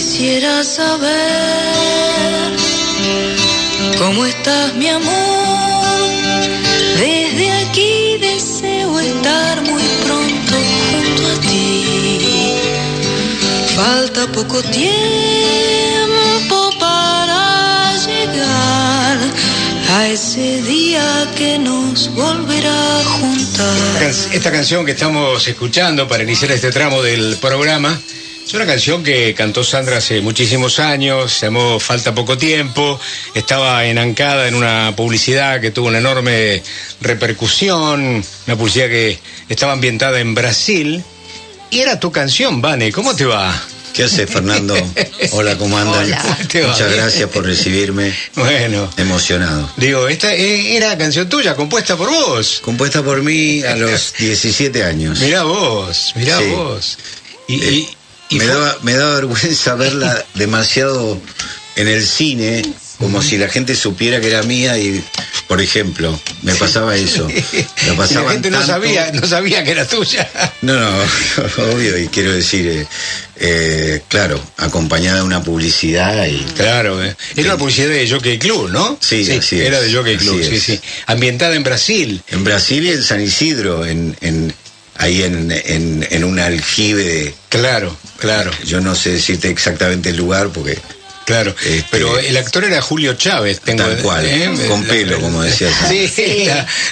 Quisiera saber cómo estás, mi amor. Desde aquí deseo estar muy pronto junto a ti. Falta poco tiempo para llegar a ese día que nos volverá a juntar. Esta canción que estamos escuchando para iniciar este tramo del programa es una canción que cantó Sandra hace muchísimos años, se llamó Falta poco tiempo, estaba enancada en una publicidad que tuvo una enorme repercusión, una publicidad que estaba ambientada en Brasil. Y era tu canción, Vane, ¿cómo te va? ¿Qué hace Fernando? Hola, ¿cómo andan? Muchas gracias por recibirme. Bueno. Emocionado. Digo, esta eh, era canción tuya, compuesta por vos. Compuesta por mí a los 17 años. Mirá vos, mirá vos. Y, eh, me, daba, me daba vergüenza verla demasiado en el cine, como si la gente supiera que era mía y, por ejemplo, me pasaba eso. la gente no sabía, no sabía que era tuya. No, no, obvio, y quiero decir, eh, eh, claro, acompañada de una publicidad y... Claro, eh. era una publicidad de Jockey Club, ¿no? Sí, sí era de Jockey Club, sí, sí. Ambientada en Brasil. En Brasil y en San Isidro, en, en ahí en, en, en un aljibe de... Claro, claro. Yo no sé decirte exactamente el lugar porque... Claro, este, pero el actor era Julio Chávez, tengo tal cual, ¿eh? con pelo, como decías. Sí, sí.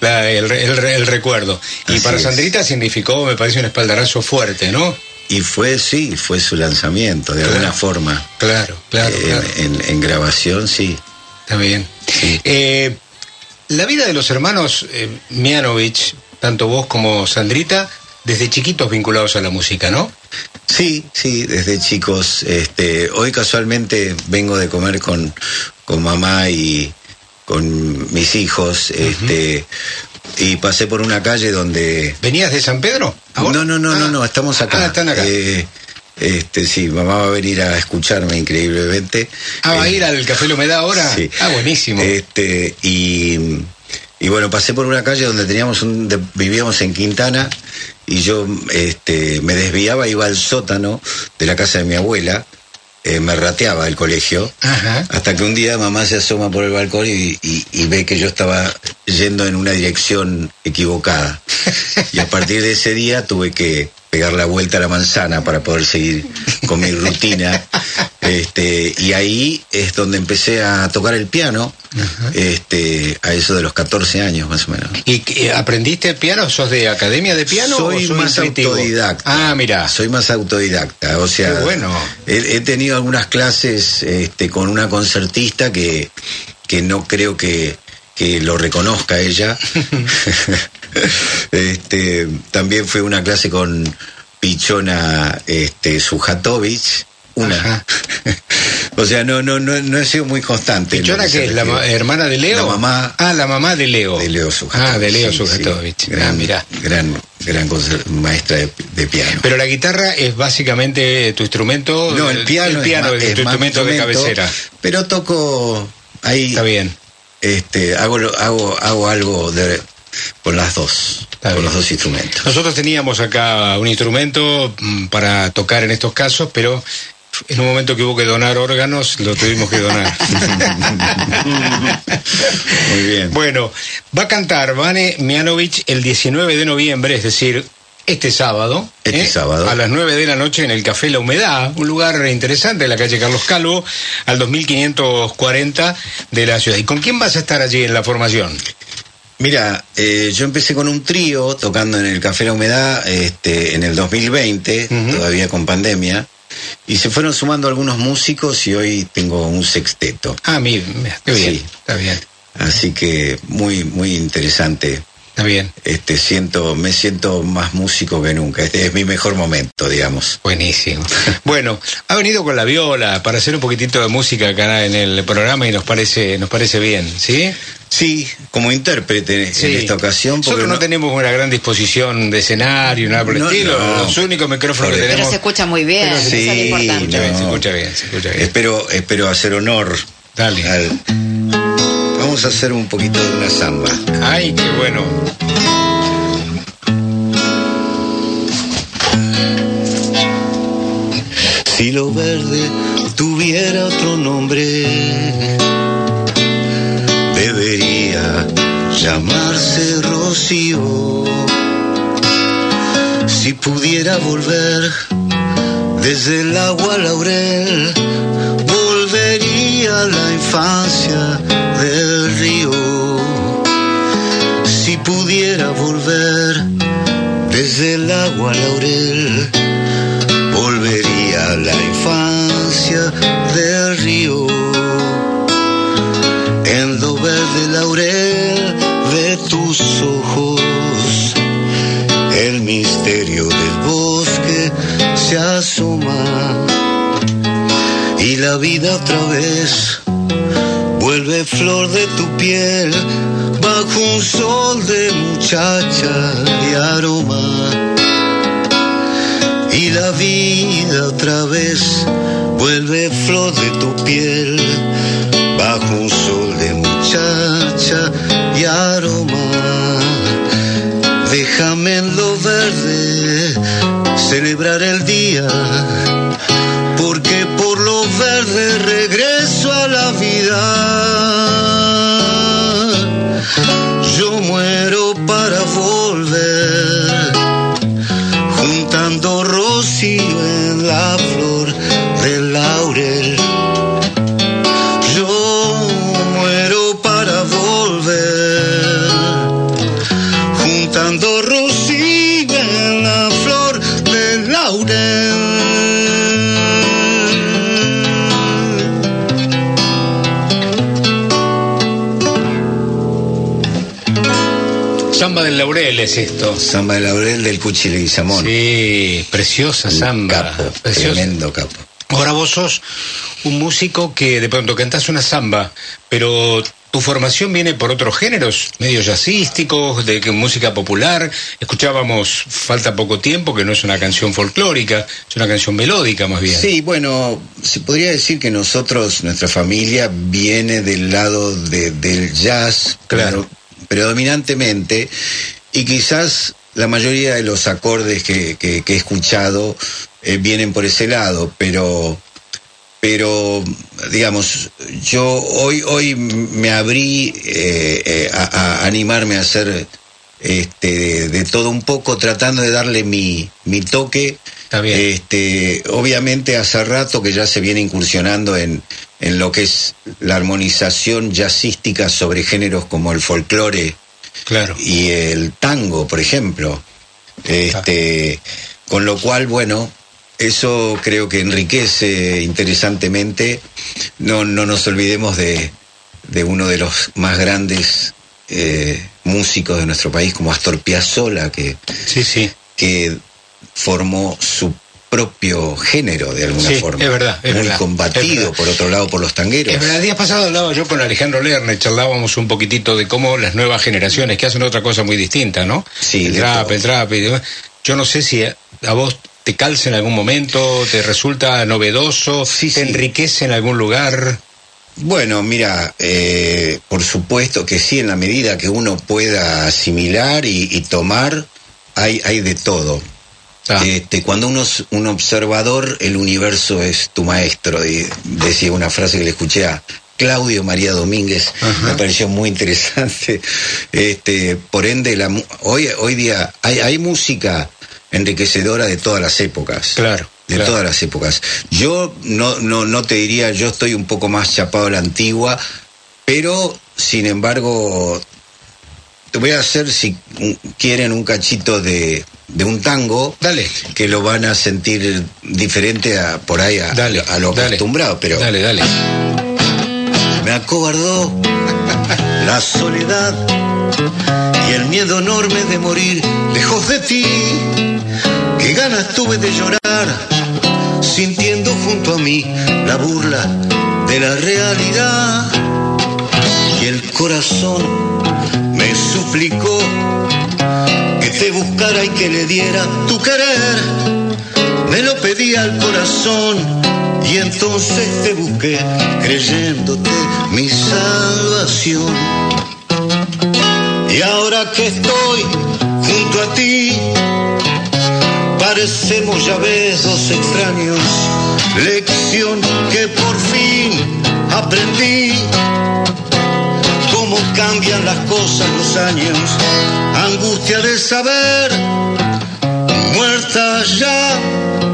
el, el, recuerdo. Y para Sandrita significó, me parece, un espaldarazo fuerte, ¿no? Y fue, sí, fue su lanzamiento, de alguna forma. Claro, claro. En, En, grabación, sí. Está bien. Eh, la vida de los hermanos eh, Mianovich, tanto vos como Sandrita, desde chiquitos vinculados a la música, ¿no? Sí, sí, desde chicos. Este, hoy casualmente vengo de comer con, con mamá y con mis hijos. Este, y pasé por una calle donde. ¿Venías de San Pedro? No, no, no, no, ah. no, estamos acá. Ah, están acá. Eh, este, sí, mamá va a venir a escucharme increíblemente. Ah, va a ir al Café La Humedad ahora. Sí. Ah, buenísimo. Este, y bueno, pasé por una calle donde teníamos un, vivíamos en Quintana y yo este, me desviaba, iba al sótano de la casa de mi abuela, eh, me rateaba el colegio, hasta que un día mamá se asoma por el balcón y, y, ve que yo estaba yendo en una dirección equivocada. y a partir de ese día tuve que pegar la vuelta a la manzana para poder seguir con mi rutina. Este, y ahí es donde empecé a tocar el piano, este, a eso de los 14 años más o menos. ¿Y aprendiste piano? ¿Sos de academia de piano? Soy más autodidacta. Ah, mira. Soy más autodidacta. O sea, bueno. he, tenido algunas clases este, con una concertista que, que no creo que, que lo reconozca ella. este, también fue una clase con Pichona este, Sujatovic. Una. o sea, no, no, no, no he sido muy constante. ¿Pichona que es? ¿La hermana de Leo? La mamá. Ah, la mamá de Leo. De Leo Sujatovic. Ah, de Leo Sujatovic. Gran, ah, gran, gran maestra de, piano. Pero la guitarra es básicamente tu instrumento. No, el piano, el piano es, tu instrumento de cabecera. Pero toco ahí. Está bien. Este, hago, hago, hago algo de, con las dos, con los dos instrumentos. Nosotros teníamos acá un instrumento mm, para tocar en estos casos, pero en un momento que hubo que donar órganos, lo tuvimos que donar. Muy bien. Bueno, va a cantar Vane Mianovich el 19 de noviembre, es decir, este sábado. Este ¿eh? sábado. A las 9 de la noche en el Café La Humedad, un lugar interesante en la calle Carlos Calvo, al 2540 de la ciudad. ¿Y con quién vas a estar allí en la formación? Mira, eh, yo empecé con un trío tocando en el Café La Humedad este, en el 2020, todavía con pandemia, y se fueron sumando algunos músicos y hoy tengo un sexteto. Ah, mira, qué bien, está bien. Así que muy, muy interesante Está bien. Este, siento, me siento más músico que nunca. Este es mi mejor momento, digamos. Buenísimo. bueno, ha venido con la viola para hacer un poquitito de música acá en el programa y nos parece, nos parece bien, ¿sí? Sí, como intérprete en esta ocasión. Nosotros no, tenemos una gran disposición de escenario, nada por el estilo. Los únicos micrófonos que tenemos. Pero se escucha muy bien, sí, es importante. Se escucha bien, se escucha bien. Espero, espero hacer honor Dale. Vamos a hacer un poquito de una samba. Ay, qué bueno. Si lo verde tuviera otro nombre, debería llamarse Rocío. Si pudiera volver desde el agua laurel, volvería a la infancia del río. Si pudiera volver desde el agua laurel, volvería a la infancia del río. En lo verde laurel de tus ojos, el misterio del bosque se asoma y la vida otra vez vuelve flor de tu piel bajo un sol de muchacha y aroma. Y la vida otra vez vuelve flor de tu piel bajo un sol de muchacha y aroma. Déjame en lo verde celebrar el día, porque por lo verde regreso a la vida. Es esto. Samba de Laurel del Cuchi Leguizamón. Sí, preciosa samba. Capo, preciosa. tremendo capo. Ahora vos sos un músico que de pronto cantás una samba, pero tu formación viene por otros géneros, medios jazzísticos, de música popular. Escuchábamos Falta poco tiempo, que no es una canción folclórica, es una canción melódica más bien. Sí, bueno, se podría decir que nosotros, nuestra familia, viene del lado de- del jazz, Claro. predominantemente, y quizás la mayoría de los acordes que, que- que he escuchado eh, vienen por ese lado, pero pero digamos yo hoy hoy me abrí eh, eh, a, a animarme a hacer este de todo un poco tratando de darle mi, mi toque Está bien. este obviamente hace rato que ya se viene incursionando en en lo que es la armonización jazzística sobre géneros como el folclore Claro. y el tango, por ejemplo. Este, con lo cual, bueno, eso creo que enriquece interesantemente. No, no nos olvidemos de, de uno de los más grandes eh, músicos de nuestro país, como Astor Piazzolla, que, Sí, sí. que formó su propio género de alguna Sí, forma. es verdad, es Muy verdad, es combatido, verdad. por otro lado, por los tangueros. Es verdad, el día pasado hablaba yo con Alejandro Lerner, charlábamos un poquitito de cómo las nuevas generaciones que hacen otra cosa muy distinta, ¿no? Sí, el de trap, todo. el trap y demás. Yo no sé si a, a vos te calza en algún momento, te resulta novedoso, Sí, te sí. enriquece en algún lugar. Bueno, mira, eh, por supuesto que sí, en la medida que uno pueda asimilar y, y tomar, hay, hay de todo. Ah, Este, cuando uno es un observador, el universo es tu maestro. Y decía una frase que le escuché a Claudio María Domínguez, Ajá. me pareció muy interesante. Este, por ende, la, hoy, hoy día hay, hay música enriquecedora de todas las épocas claro. de claro. todas las épocas. Yo no, no, no te diría, yo estoy un poco más chapado a la antigua, pero sin embargo, te voy a hacer, si quieren, un cachito de, de un tango. Dale. Que lo van a sentir diferente a, por ahí a, Dale, a lo dale. acostumbrado, pero Dale, dale. me acobardó la soledad y el miedo enorme de morir lejos de ti. Qué ganas tuve de llorar, sintiendo junto a mí la burla de la realidad. Y el corazón me suplicó te buscara y que le diera tu querer. Me lo pedí al corazón y entonces te busqué creyéndote mi salvación. Y ahora que estoy junto a ti, parecemos ya ves dos extraños. Lección que por fin aprendí. Cambian las cosas los años. Angustia de saber. Muerta ya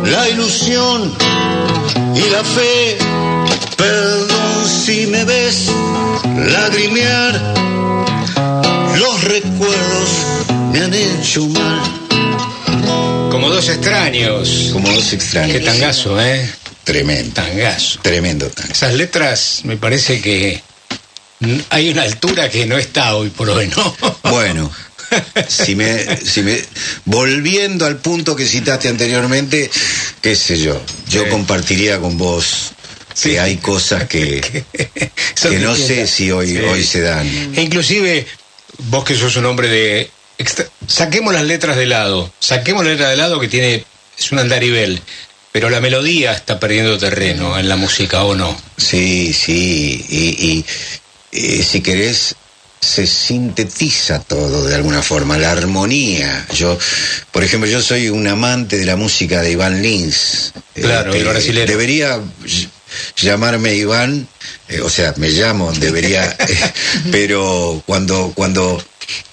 la ilusión y la fe. Perdón si me ves lagrimear. Los recuerdos me han hecho mal. Como dos extraños. Como dos extraños. Qué tangazo, ¿eh? Tremendo. Tangazo. Tremendo. Esas letras me parece que hay una altura que no está hoy por hoy, ¿no? Bueno, si me, si me, volviendo al punto que citaste anteriormente, qué sé yo, yo Sí. compartiría con vos Sí. que hay cosas que, que no sé si hoy, Sí. hoy se dan. E inclusive, vos que sos un hombre de... extra- Saquemos las letras de lado, saquemos la letra de lado que tiene... Es un andarivel, pero la melodía está perdiendo terreno en la música, ¿o no? Sí, sí, y, eh, si querés, se sintetiza todo de alguna forma, la armonía. Yo, por ejemplo, yo soy un amante de la música de Iván Lins. Claro, el brasilero. Debería ll- llamarme Iván, eh, o sea, me llamo, debería, eh, pero cuando, cuando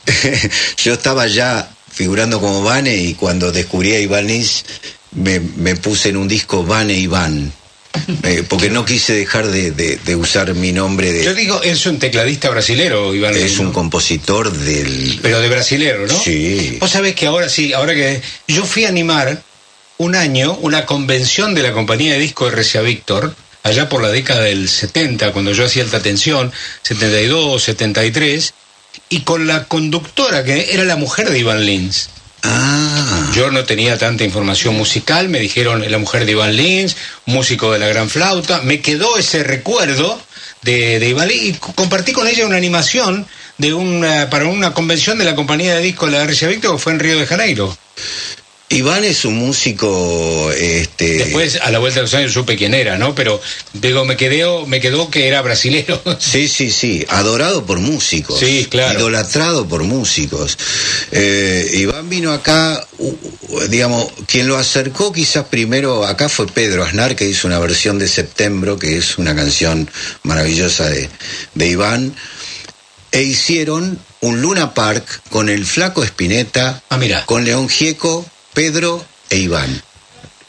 yo estaba ya figurando como Vane y cuando descubrí a Iván Lins, me, me puse en un disco Vane Iván. Eh, porque no quise dejar de, de- de usar mi nombre Yo de... digo, es un tecladista brasilero, Iván. Es un compositor del... Pero de brasilero, ¿no? Sí. Vos sabés que ahora sí, ahora que yo fui a animar un año una convención de la compañía de disco RCA Víctor, allá por la década del 70, cuando yo hacía alta tensión, 72, 73, y con la conductora que era la mujer de Iván Lins. Ah, Yo no tenía tanta información musical, me dijeron la mujer de Iván Lins, músico de la gran flauta, me quedó ese recuerdo de, de Iván Lins y co- compartí con ella una animación de una, para una convención de la compañía de disco la RCA Víctor que fue en Río de Janeiro. Iván es un músico, este... Después, a la vuelta de los años, supe quién era, ¿no? Pero, digo, me quedó, me quedó que era brasilero. Sí, sí, sí, adorado por músicos. Sí, claro. Idolatrado por músicos. Eh, Iván vino acá, digamos, quien lo acercó quizás primero acá fue Pedro Aznar, que hizo una versión de Septembro, que es una canción maravillosa de, de Iván, e hicieron un Luna Park con el Flaco Espineta, Ah, mira. con León Gieco, Pedro e Iván.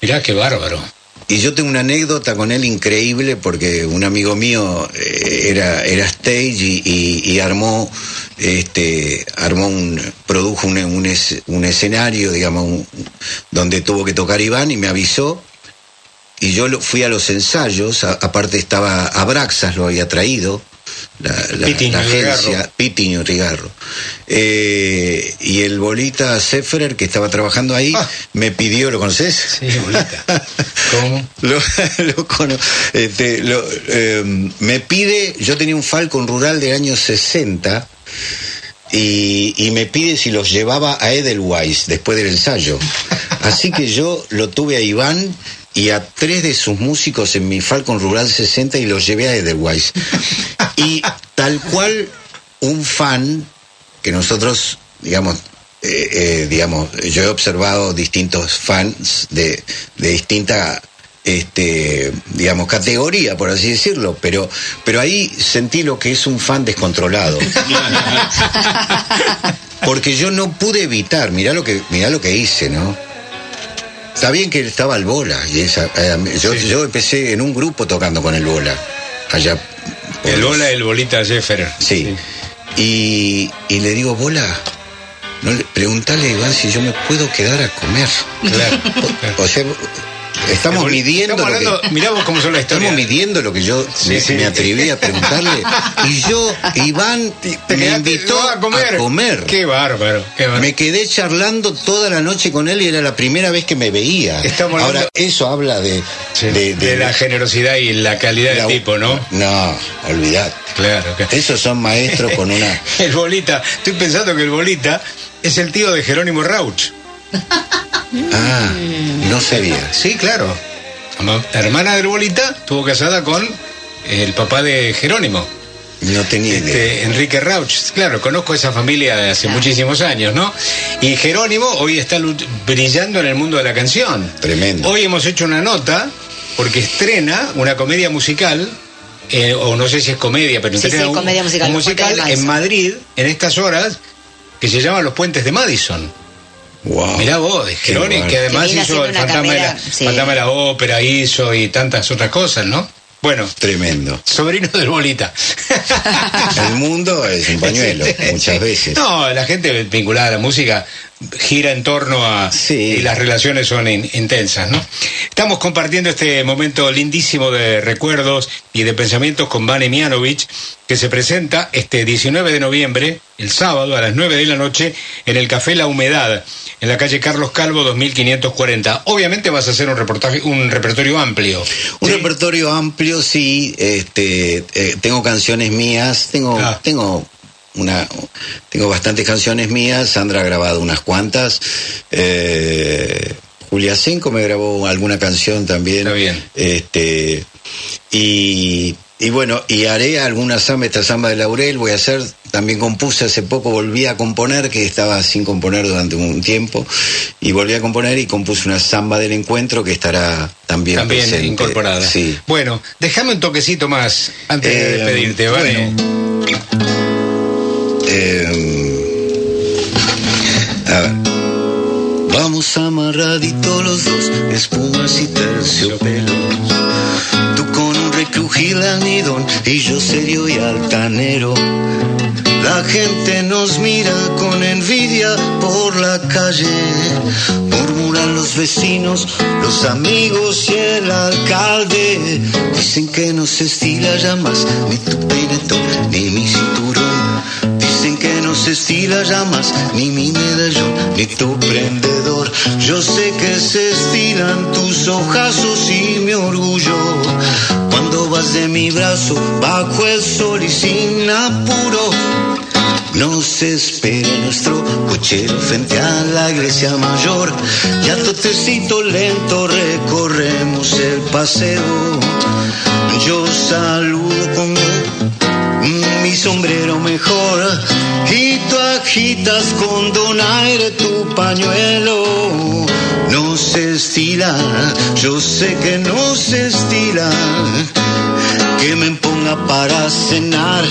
Mirá qué bárbaro. Y yo tengo una anécdota con él increíble porque un amigo mío eh, era, era stage y, y- y armó, este, armó un, produjo un, un es- un escenario, digamos, un- donde tuvo que tocar Iván y me avisó. Y yo lo- fui a los ensayos, a- aparte estaba Abraxas, lo había traído, la, la- Pitiño la y Rigarro. agencia, Pitiño Rigarro. Eh, y el bolita Seffer, que estaba trabajando ahí, Ah. me pidió, ¿lo conoces? Sí, bolita. ¿Cómo? Lo, lo cono- este, lo, eh, me pide, yo tenía un Falcon rural del año 60 y, y me pide si los llevaba a Edelweiss después del ensayo. Así que yo lo tuve a Iván y a tres de sus músicos en mi Falcon rural 60 y los llevé a Edelweiss. Y tal cual un fan que nosotros, digamos, eh, eh, digamos, yo he observado distintos fans de, de distinta, este, digamos, categoría, por así decirlo, pero, pero ahí sentí lo que es un fan descontrolado. Porque yo no pude evitar, mirá lo que, mirá lo que hice, ¿no? Está bien que estaba el bola, y esa, eh, yo, Sí. yo empecé en un grupo tocando con el bola, allá. El bola, el bolita Jeffer. Sí. Y, y le digo, bola, no le, preguntale a Iván si yo me puedo quedar a comer. Claro. O sea, estamos midiendo Estamos lo hablando, que, mirá vos cómo son las historias. estamos midiendo lo que yo Sí, me, sí. me atreví a preguntarle. Y yo, Iván, Te me invitó a comer. Qué bárbaro. Qué bárbaro. Me quedé charlando toda la noche con él y era la primera vez que me veía. Estamos Ahora, hablando- eso habla de, Sí, de, de, la generosidad y la calidad la- del tipo, ¿no? No, olvidad. Claro. Esos son maestros con una. El bolita. Estoy pensando que el bolita es el tío de Jerónimo Rauch. Ah, no sabía. Sí, claro. La ma- la hermana del bolita estuvo casada con el papá de Jerónimo. No tenía Este, idea. Enrique Rauch, claro, conozco esa familia de hace muchísimos años, ¿no? Y Jerónimo hoy está brillando en el mundo de la canción. Tremendo. Hoy hemos hecho una nota porque estrena una comedia musical, eh, o no sé si es comedia, pero Sí, estrena sí, un, comedia musical, un musical de en. Madrid en estas horas que se llama Los Puentes de Madison. Wow. Mirá vos, de que además Que hizo el fantasma, de la, carrera, sí. Fantasma de la ópera, hizo y tantas otras cosas, ¿no? Bueno, Tremendo. sobrino del Bolita. El mundo es un pañuelo, muchas veces. No, la gente vinculada a la música gira en torno a... Sí. Y las relaciones son in- intensas, ¿no? Estamos compartiendo este momento lindísimo de recuerdos y de pensamientos con Vane Mianovich, que se presenta este 19 de noviembre, el sábado, a las 9 de la noche, en el Café La Humedad, en la calle Carlos Calvo 2540. Obviamente vas a hacer un reportaje, un repertorio amplio. Un ¿sí? repertorio amplio, sí. Este, eh, tengo canciones mías, tengo, Ah. tengo una, tengo bastantes canciones mías. Sandra ha grabado unas cuantas. Eh, Julia Cinco me grabó alguna canción también. Está bien. Este, y, y bueno, y haré alguna samba, esta samba de Laurel, voy a hacer, también compuse hace poco, volví a componer, que estaba sin componer durante un tiempo, y volví a componer y compuse una samba del encuentro que estará también, También presente. incorporada. Sí. Bueno, déjame un toquecito más antes de Eh, despedirte, ¿vale? Eh. Vamos amarraditos los dos, espumas y terciopelos. Tú con un recrujil almidón y yo serio y altanero. La gente nos mira con envidia por la calle. Murmuran los vecinos, los amigos y el alcalde. Dicen que no se estila ya más ni tu peinetón ni mi cinturón. Que no se estila ya más ni mi medallón ni tu prendedor. Yo sé que se estilan tus ojazos y mi orgullo. Cuando vas de mi brazo bajo el sol y sin apuro. Nos espera nuestro cochero frente a la iglesia mayor. Y a totecito lento recorremos el paseo. Yo saludo con mi sombrero mejor. Y tú agitas con donaire tu pañuelo. No se estila, yo sé que no se estila. Que me ponga para cenar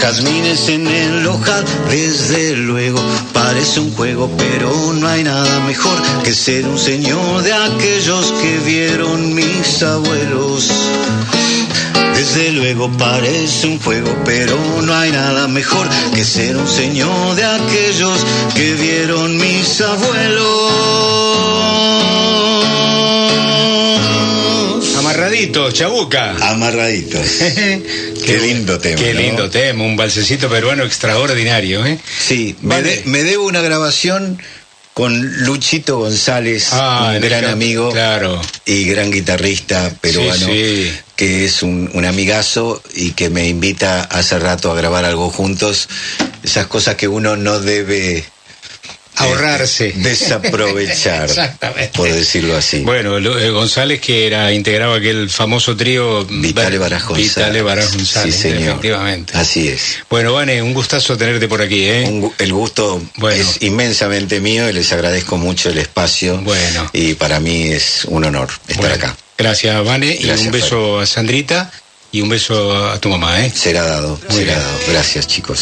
jazmines en el ojal, desde luego parece un juego, pero no hay nada mejor que ser un señor de aquellos que vieron mis abuelos. Desde luego parece un juego, pero no hay nada mejor que ser un señor de aquellos que vieron mis abuelos. Amarradito, chabuca. Amarraditos. Qué lindo tema. Qué ¿no? lindo tema, un balsecito peruano extraordinario, ¿eh? Sí, me, Vale. de- me debo una grabación con Luchito González, Ah, un gran amigo Claro. y gran guitarrista peruano, Sí, sí. Que es un, un amigazo y que me invita hace rato a grabar algo juntos. Esas cosas que uno no debe Ahorrarse. eh, desaprovechar, Exactamente. por decirlo así. Bueno, lo- eh, González que era integraba aquel famoso trío Vitale Baraj González. Vitale Baraj González, Sí, señor. efectivamente. Así es. Bueno, Vane, un gustazo tenerte por aquí, ¿eh? Un el gusto Bueno. es inmensamente mío y les agradezco mucho el espacio. Bueno. Y para mí es un honor estar Bueno, acá. Gracias, Vane, y un beso a Sandrita y un beso a tu mamá, ¿eh? Será dado, Muy será bien. dado. Gracias, chicos.